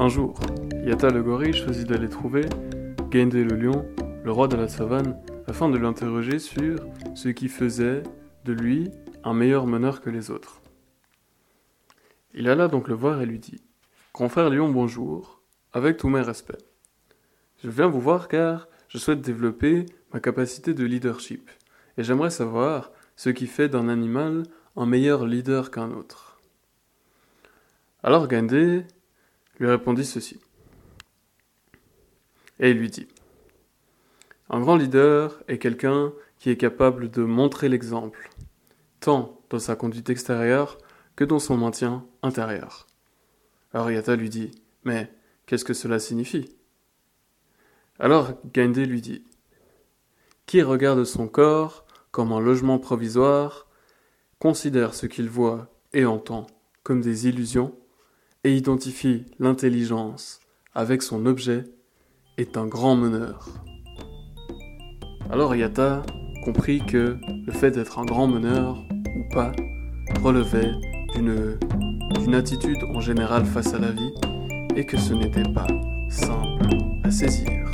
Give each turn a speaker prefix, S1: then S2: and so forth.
S1: Un jour, Yata le gorille choisit d'aller trouver Gainde le lion, le roi de la savane, afin de l'interroger sur ce qui faisait de lui un meilleur meneur que les autres. Il alla donc le voir et lui dit Grand frère lion, bonjour, avec tous mes respects. Je viens vous voir car je souhaite développer ma capacité de leadership et j'aimerais savoir ce qui fait d'un animal un meilleur leader qu'un autre. Alors Gandé lui répondit ceci. Et il lui dit Un grand leader est quelqu'un qui est capable de montrer l'exemple, tant dans sa conduite extérieure que dans son maintien intérieur. Alors Yata lui dit Mais qu'est-ce que cela signifie? Alors Gandé lui dit Qui regarde son corps comme un logement provisoire, considère ce qu'il voit et entend comme des illusions, identifie l'intelligence avec son objet, est un grand meneur. Alors Yata comprit que le fait d'être un grand meneur ou pas relevait d'une attitude en général face à la vie et que ce n'était pas simple à saisir.